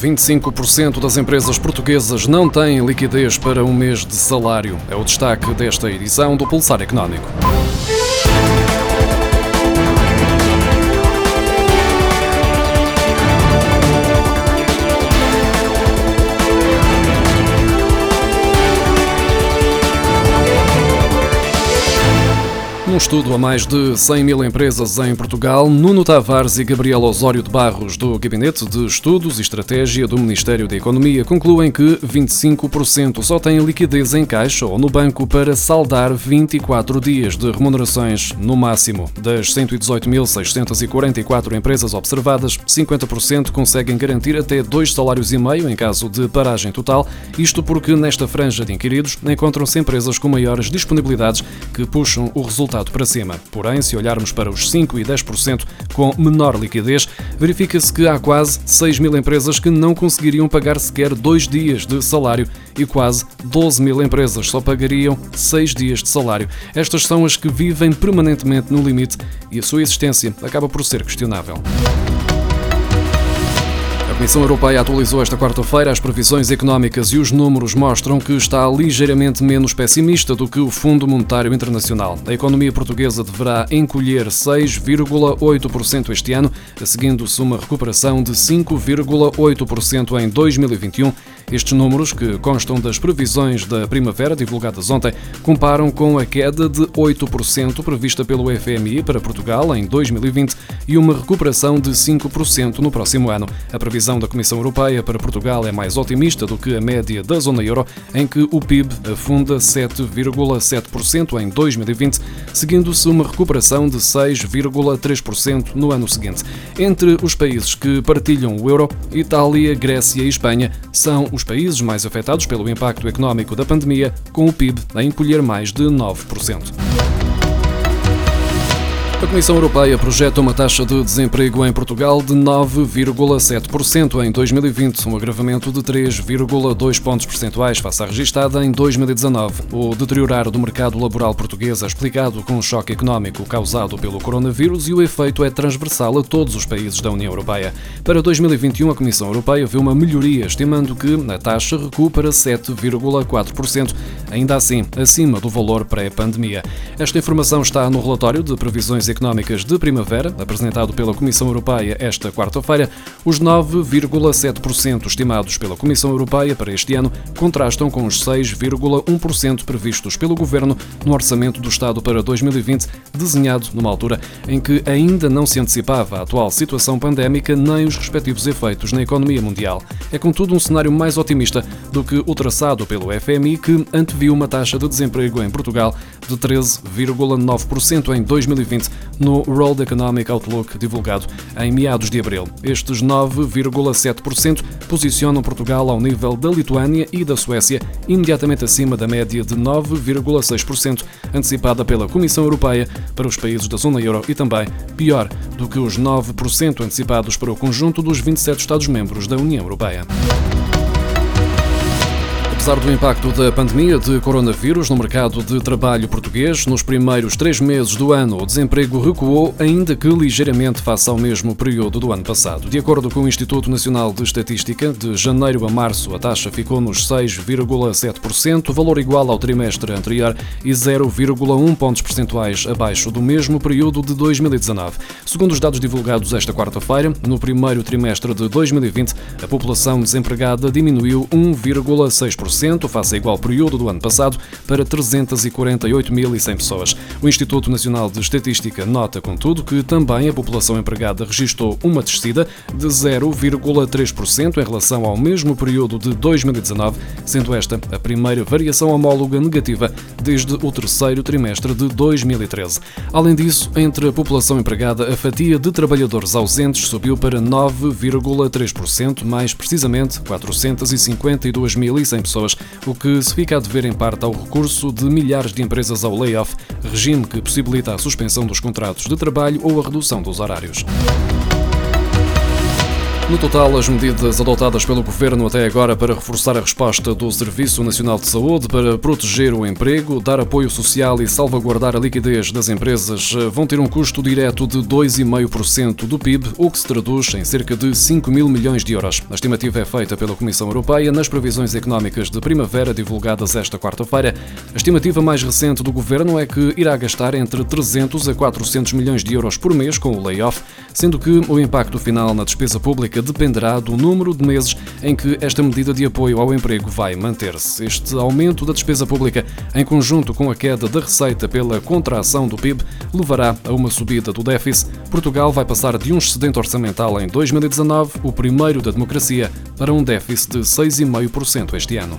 25% das empresas portuguesas não têm liquidez para um mês de salário. É o destaque desta edição do Pulsar Económico. Num estudo a mais de 100 mil empresas em Portugal, Nuno Tavares e Gabriel Osório de Barros, do Gabinete de Estudos e Estratégia do Ministério da Economia, concluem que 25% só têm liquidez em caixa ou no banco para saldar 24 dias de remunerações no máximo. Das 118.644 empresas observadas, 50% conseguem garantir até dois salários e meio em caso de paragem total, isto porque nesta franja de inquiridos encontram-se empresas com maiores disponibilidades que puxam o resultado para cima. Porém, se olharmos para os 5% e 10% com menor liquidez, verifica-se que há quase 6 mil empresas que não conseguiriam pagar sequer dois dias de salário e quase 12 mil empresas só pagariam seis dias de salário. Estas são as que vivem permanentemente no limite e a sua existência acaba por ser questionável. Comissão Europeia atualizou esta quarta-feira as previsões económicas e os números mostram que está ligeiramente menos pessimista do que o Fundo Monetário Internacional. A economia portuguesa deverá encolher 6,8% este ano, seguindo-se uma recuperação de 5,8% em 2021 estes números, que constam das previsões da primavera divulgadas ontem, comparam com a queda de 8% prevista pelo FMI para Portugal em 2020 e uma recuperação de 5% no próximo ano. A previsão da Comissão Europeia para Portugal é mais otimista do que a média da zona euro, em que o PIB afunda 7,7% em 2020, seguindo-se uma recuperação de 6,3% no ano seguinte. Entre os países que partilham o euro, Itália, Grécia e Espanha são os os países mais afetados pelo impacto económico da pandemia, com o PIB a encolher mais de 9%. A Comissão Europeia projeta uma taxa de desemprego em Portugal de 9,7% em 2020, um agravamento de 3,2 pontos percentuais face à registada em 2019. O deteriorar do mercado laboral português é explicado com o choque económico causado pelo coronavírus e o efeito é transversal a todos os países da União Europeia. Para 2021, a Comissão Europeia vê uma melhoria, estimando que a taxa recua para 7,4%, ainda assim acima do valor pré-pandemia. Esta informação está no relatório de previsões económicas de primavera, apresentado pela Comissão Europeia esta quarta-feira, os 9,7% estimados pela Comissão Europeia para este ano contrastam com os 6,1% previstos pelo Governo no Orçamento do Estado para 2020, desenhado numa altura em que ainda não se antecipava a atual situação pandémica nem os respectivos efeitos na economia mundial. É, contudo, um cenário mais otimista do que o traçado pelo FMI, que anteviu uma taxa de desemprego em Portugal de 13,9% em 2020, no World Economic Outlook divulgado em meados de abril. Estes 9,7% posicionam Portugal ao nível da Lituânia e da Suécia, imediatamente acima da média de 9,6% antecipada pela Comissão Europeia para os países da zona euro e também pior do que os 9% antecipados para o conjunto dos 27 Estados-membros da União Europeia. Apesar do impacto da pandemia de coronavírus no mercado de trabalho português, nos primeiros três meses do ano o desemprego recuou, ainda que ligeiramente face ao mesmo período do ano passado. De acordo com o Instituto Nacional de Estatística, de janeiro a março a taxa ficou nos 6,7%, valor igual ao trimestre anterior e 0,1 pontos percentuais abaixo do mesmo período de 2019. Segundo os dados divulgados esta quarta-feira, no primeiro trimestre de 2020, a população desempregada diminuiu 1,6% face ao igual período do ano passado, para 348.100 pessoas. O Instituto Nacional de Estatística nota, contudo, que também a população empregada registrou uma descida de 0,3% em relação ao mesmo período de 2019, sendo esta a primeira variação homóloga negativa desde o terceiro trimestre de 2013. Além disso, entre a população empregada, a fatia de trabalhadores ausentes subiu para 9,3%, mais precisamente 452.100 pessoas pessoas, o que se fica a dever em parte ao recurso de milhares de empresas ao layoff, regime que possibilita a suspensão dos contratos de trabalho ou a redução dos horários. No total, as medidas adotadas pelo Governo até agora para reforçar a resposta do Serviço Nacional de Saúde para proteger o emprego, dar apoio social e salvaguardar a liquidez das empresas vão ter um custo direto de 2,5% do PIB, o que se traduz em cerca de 5 mil milhões de euros. A estimativa é feita pela Comissão Europeia nas previsões económicas de primavera divulgadas esta quarta-feira. A estimativa mais recente do Governo é que irá gastar entre 300 a 400 milhões de euros por mês com o layoff, sendo que o impacto final na despesa pública dependerá do número de meses em que esta medida de apoio ao emprego vai manter-se. Este aumento da despesa pública, em conjunto com a queda da receita pela contração do PIB, levará a uma subida do déficit. Portugal vai passar de um excedente orçamental em 2019, o primeiro da democracia, para um déficit de 6,5% este ano.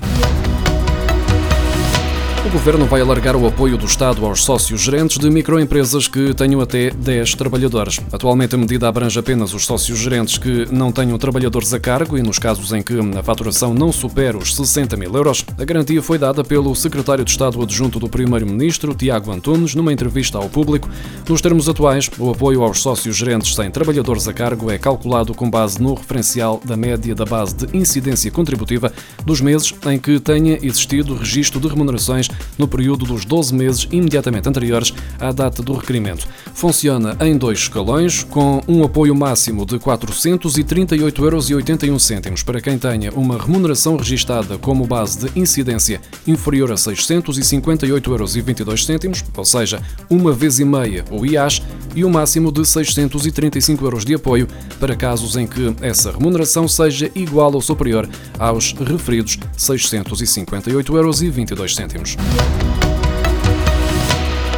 O Governo vai alargar o apoio do Estado aos sócios gerentes de microempresas que tenham até 10 trabalhadores. Atualmente, a medida abrange apenas os sócios gerentes que não tenham trabalhadores a cargo e nos casos em que a faturação não supera os 60 mil euros. A garantia foi dada pelo secretário de Estado adjunto do Primeiro-Ministro, Tiago Antunes, numa entrevista ao público. Nos termos atuais, o apoio aos sócios gerentes sem trabalhadores a cargo é calculado com base no referencial da média da base de incidência contributiva dos meses em que tenha existido registro de remunerações no período dos 12 meses imediatamente anteriores à data do requerimento. Funciona em dois escalões, com um apoio máximo de 438,81 euros para quem tenha uma remuneração registada como base de incidência inferior a 658,22 euros, ou seja, uma vez e meia o IAS, e o um máximo de 635 euros de apoio para casos em que essa remuneração seja igual ou superior aos referidos 658,22 euros. Yeah.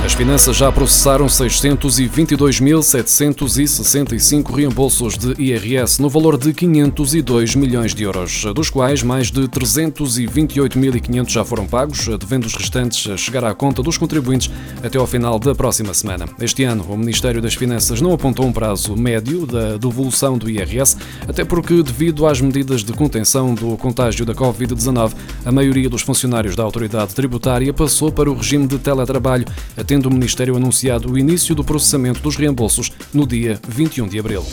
As finanças já processaram 622.765 reembolsos de IRS no valor de 502 milhões de euros, dos quais mais de 328.500 já foram pagos, devendo os restantes chegar à conta dos contribuintes até ao final da próxima semana. Este ano, o Ministério das Finanças não apontou um prazo médio da devolução do IRS, até porque, devido às medidas de contenção do contágio da Covid-19, a maioria dos funcionários da autoridade tributária passou para o regime de teletrabalho, até tendo o Ministério anunciado o início do processamento dos reembolsos no dia 21 de abril.